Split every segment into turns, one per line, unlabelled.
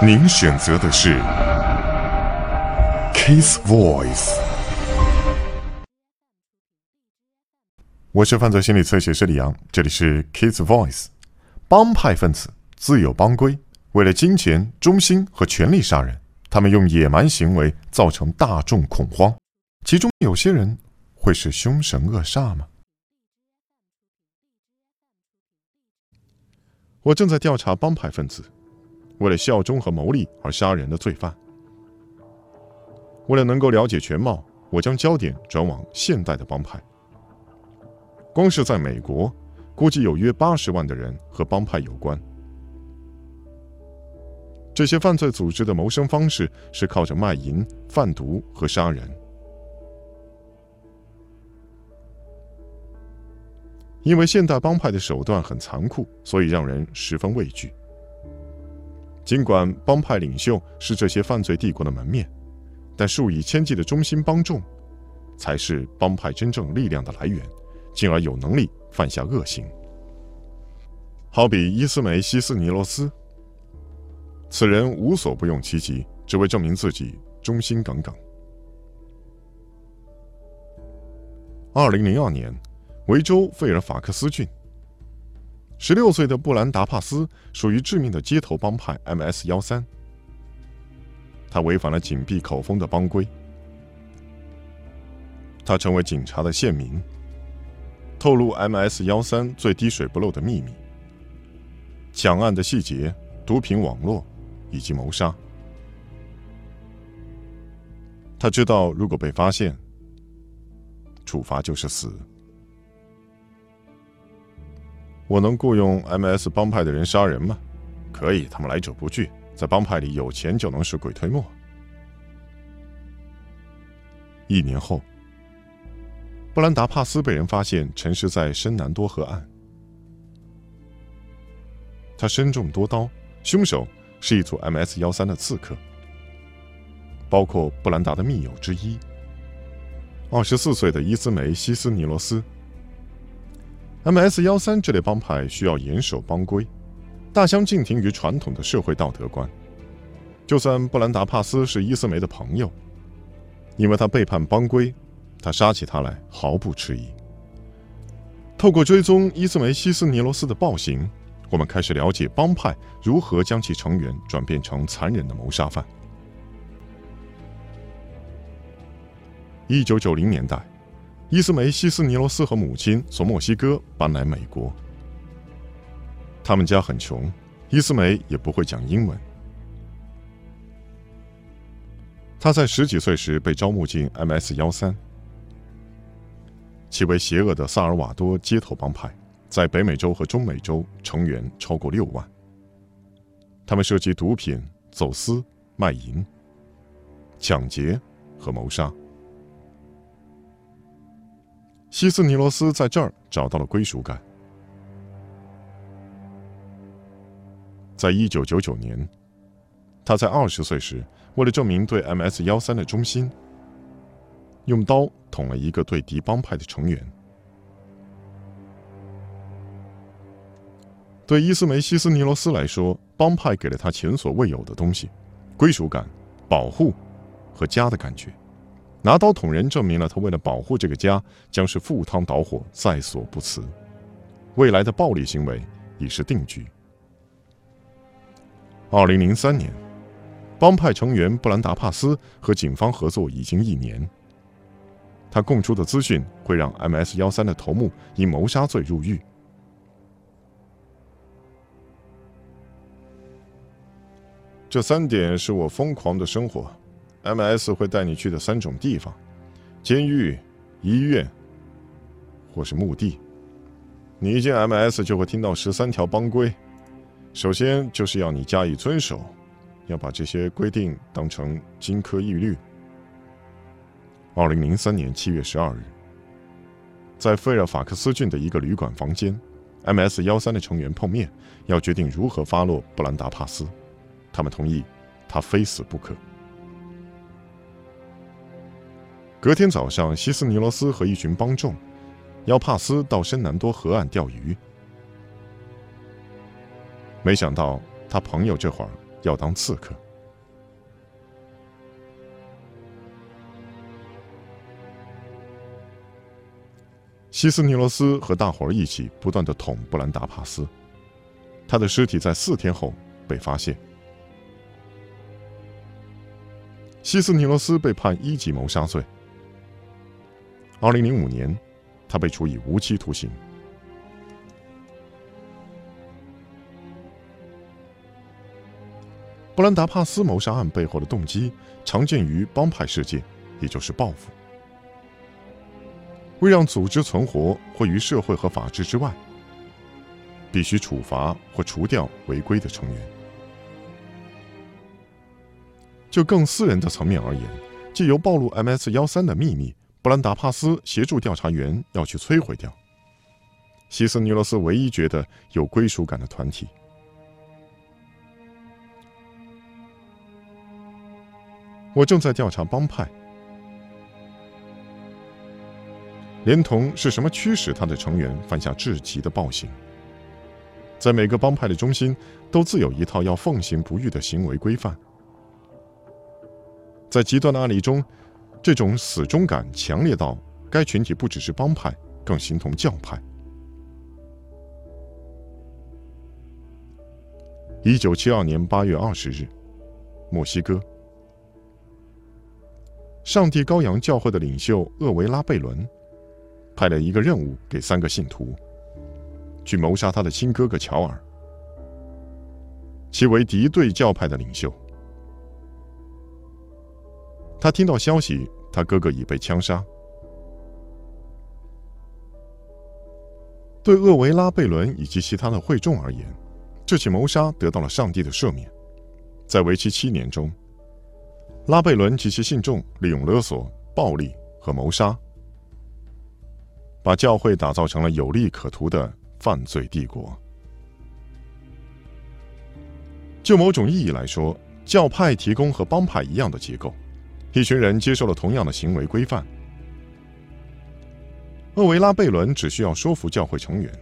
您选择的是 Kiss Voice。我是犯罪心理测写师李阳，这里是 Kiss Voice。帮派分子自有帮规，为了金钱、忠心和权力杀人，他们用野蛮行为造成大众恐慌。其中有些人会是凶神恶煞吗？我正在调查帮派分子。为了效忠和牟利而杀人的罪犯。为了能够了解全貌，我将焦点转往现代的帮派。光是在美国，估计有约八十万的人和帮派有关。这些犯罪组织的谋生方式是靠着卖淫、贩毒和杀人。因为现代帮派的手段很残酷，所以让人十分畏惧。尽管帮派领袖是这些犯罪帝国的门面，但数以千计的忠心帮众，才是帮派真正力量的来源，进而有能力犯下恶行。好比伊斯梅西斯尼罗斯，此人无所不用其极，只为证明自己忠心耿耿。二零零二年，维州费尔法克斯郡。十六岁的布兰达帕斯属于致命的街头帮派 MS 幺三，他违反了紧闭口风的帮规，他成为警察的线民，透露 MS 幺三最滴水不漏的秘密、抢案的细节、毒品网络以及谋杀。他知道，如果被发现，处罚就是死。我能雇佣 MS 帮派的人杀人吗？可以，他们来者不拒，在帮派里有钱就能使鬼推磨。一年后，布兰达帕斯被人发现沉尸在深南多河岸，他身中多刀，凶手是一组 MS 幺三的刺客，包括布兰达的密友之一，二十四岁的伊斯梅西斯尼罗斯。M.S. 幺三这类帮派需要严守帮规，大相径庭于传统的社会道德观。就算布兰达帕斯是伊斯梅的朋友，因为他背叛帮规，他杀起他来毫不迟疑。透过追踪伊斯梅西斯尼罗斯的暴行，我们开始了解帮派如何将其成员转变成残忍的谋杀犯。一九九零年代。伊斯梅西斯尼罗斯和母亲从墨西哥搬来美国。他们家很穷，伊斯梅也不会讲英文。他在十几岁时被招募进 MS 幺三，其为邪恶的萨尔瓦多街头帮派，在北美洲和中美洲成员超过六万。他们涉及毒品、走私、卖淫、抢劫和谋杀。西斯尼罗斯在这儿找到了归属感。在一九九九年，他在二十岁时，为了证明对 MS 幺三的忠心，用刀捅了一个对敌帮派的成员。对伊斯梅西斯尼罗斯来说，帮派给了他前所未有的东西：归属感、保护和家的感觉。拿刀捅人，证明了他为了保护这个家，将是赴汤蹈火，在所不辞。未来的暴力行为已是定局。二零零三年，帮派成员布兰达帕斯和警方合作已经一年。他供出的资讯会让 MS 幺三的头目因谋杀罪入狱。这三点是我疯狂的生活。M.S. 会带你去的三种地方：监狱、医院，或是墓地。你一进 M.S. 就会听到十三条帮规。首先就是要你加以遵守，要把这些规定当成金科玉律。二零零三年七月十二日，在费尔法克斯郡的一个旅馆房间，M.S. 幺三的成员碰面，要决定如何发落布兰达帕斯。他们同意，他非死不可。隔天早上，西斯尼罗斯和一群帮众邀帕斯到深南多河岸钓鱼。没想到他朋友这会儿要当刺客。西斯尼罗斯和大伙儿一起不断的捅布兰达帕斯，他的尸体在四天后被发现。西斯尼罗斯被判一级谋杀罪。二零零五年，他被处以无期徒刑。布兰达帕斯谋杀案背后的动机常见于帮派世界，也就是报复。为让组织存活或于社会和法治之外，必须处罚或除掉违规的成员。就更私人的层面而言，借由暴露 MS 幺三的秘密，布兰达帕斯协助调查员要去摧毁掉西斯尼罗斯唯一觉得有归属感的团体。我正在调查帮派。连同是什么驱使他的成员犯下至极的暴行？在每个帮派的中心，都自有一套要奉行不渝的行为规范。在极端的案例中，这种死忠感强烈到该群体不只是帮派，更形同教派。一九七二年八月二十日，墨西哥，上帝羔羊教会的领袖厄维拉贝伦。派了一个任务给三个信徒，去谋杀他的亲哥哥乔尔，其为敌对教派的领袖。他听到消息，他哥哥已被枪杀。对厄维拉贝伦以及其他的会众而言，这起谋杀得到了上帝的赦免。在为期七年中，拉贝伦及其信众利用勒索、暴力和谋杀。把教会打造成了有利可图的犯罪帝国。就某种意义来说，教派提供和帮派一样的结构，一群人接受了同样的行为规范。厄维拉贝伦只需要说服教会成员，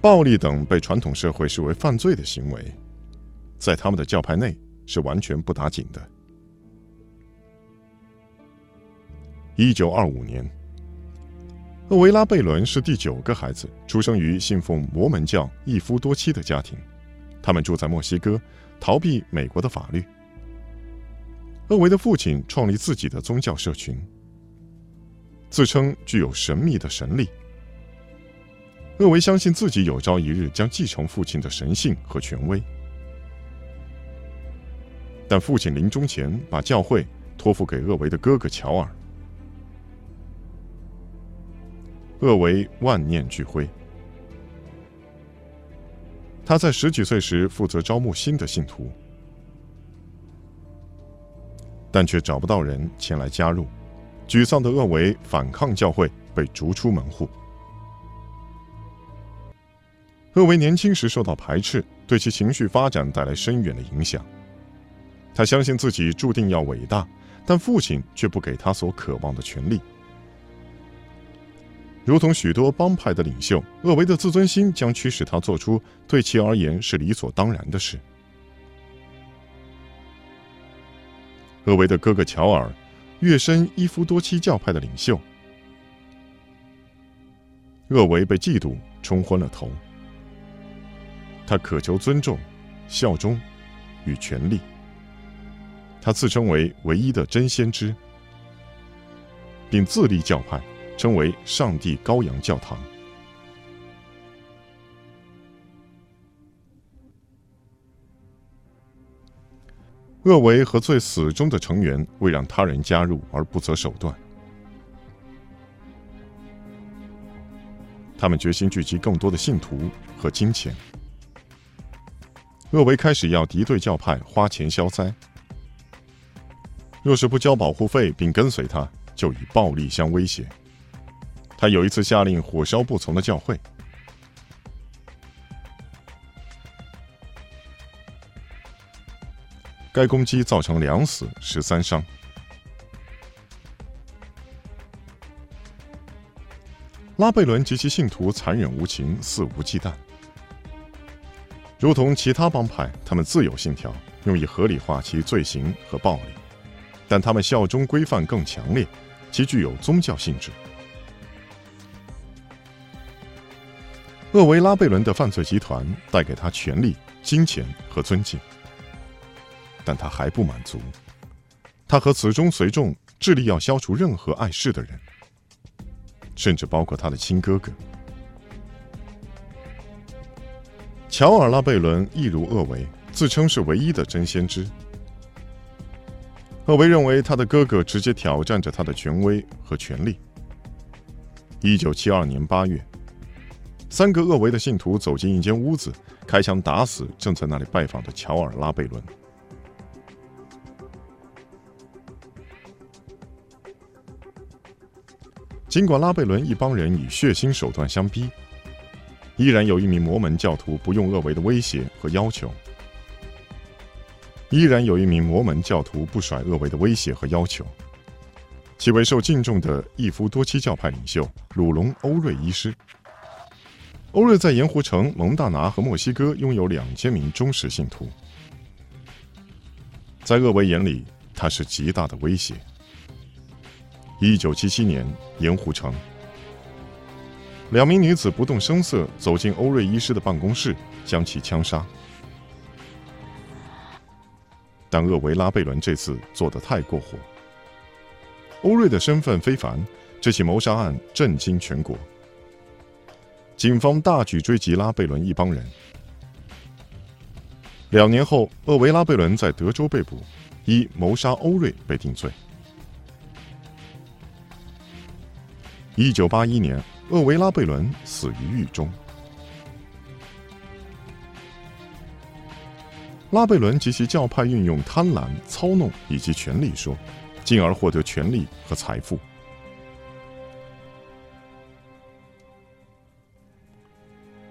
暴力等被传统社会视为犯罪的行为，在他们的教派内是完全不打紧的。一九二五年。厄维拉贝伦是第九个孩子，出生于信奉摩门教、一夫多妻的家庭。他们住在墨西哥，逃避美国的法律。厄维的父亲创立自己的宗教社群，自称具有神秘的神力。厄维相信自己有朝一日将继承父亲的神性和权威，但父亲临终前把教会托付给厄维的哥哥乔尔。厄维万念俱灰。他在十几岁时负责招募新的信徒，但却找不到人前来加入。沮丧的厄维反抗教会，被逐出门户。厄维年轻时受到排斥，对其情绪发展带来深远的影响。他相信自己注定要伟大，但父亲却不给他所渴望的权利。如同许多帮派的领袖，厄维的自尊心将驱使他做出对其而言是理所当然的事。厄维的哥哥乔尔，跃身伊夫多妻教派的领袖。厄维被嫉妒冲昏了头。他渴求尊重、效忠与权力。他自称为唯一的真先知，并自立教派。称为“上帝羔羊教堂”。厄维和最死忠的成员为让他人加入而不择手段，他们决心聚集更多的信徒和金钱。厄维开始要敌对教派花钱消灾，若是不交保护费并跟随他，就以暴力相威胁。他有一次下令火烧不从的教会，该攻击造成两死十三伤。拉贝伦及其信徒残忍无情、肆无忌惮。如同其他帮派，他们自有信条，用以合理化其罪行和暴力，但他们效忠规范更强烈，其具有宗教性质。厄维拉贝伦的犯罪集团带给他权力、金钱和尊敬，但他还不满足。他和此中随众致力要消除任何碍事的人，甚至包括他的亲哥哥乔尔拉贝伦，亦如厄维，自称是唯一的真先知。厄维认为他的哥哥直接挑战着他的权威和权力。一九七二年八月。三个厄维的信徒走进一间屋子，开枪打死正在那里拜访的乔尔拉贝伦。尽管拉贝伦一帮人以血腥手段相逼，依然有一名摩门教徒不用厄维的威胁和要求，依然有一名摩门教徒不甩厄维的威胁和要求，其为受敬重的一夫多妻教派领袖鲁隆欧瑞医师。欧瑞在盐湖城、蒙大拿和墨西哥拥有两千名忠实信徒，在厄维眼里，他是极大的威胁。一九七七年，盐湖城，两名女子不动声色走进欧瑞医师的办公室，将其枪杀。但厄维拉贝伦这次做得太过火。欧瑞的身份非凡，这起谋杀案震惊全国。警方大举追击拉贝伦一帮人。两年后，厄维拉贝伦在德州被捕，以谋杀欧瑞被定罪。一九八一年，厄维拉贝伦死于狱中。拉贝伦及其教派运用贪婪、操弄以及权力说，进而获得权力和财富。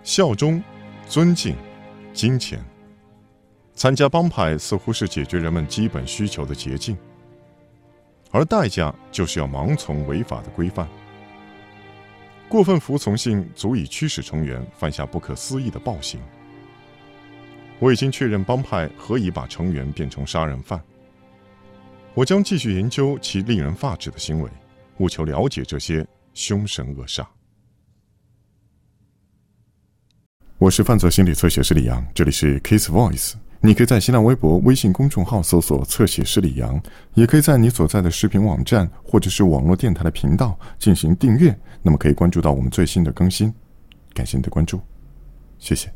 效忠、尊敬、金钱，参加帮派似乎是解决人们基本需求的捷径，而代价就是要盲从违法的规范。过分服从性足以驱使成员犯下不可思议的暴行。我已经确认帮派何以把成员变成杀人犯。我将继续研究其令人发指的行为，务求了解这些凶神恶煞。我是犯罪心理测写师李阳，这里是 Case Voice。你可以在新浪微博、微信公众号搜索“侧写师李阳”，也可以在你所在的视频网站或者是网络电台的频道进行订阅，那么可以关注到我们最新的更新。感谢你的关注，谢谢。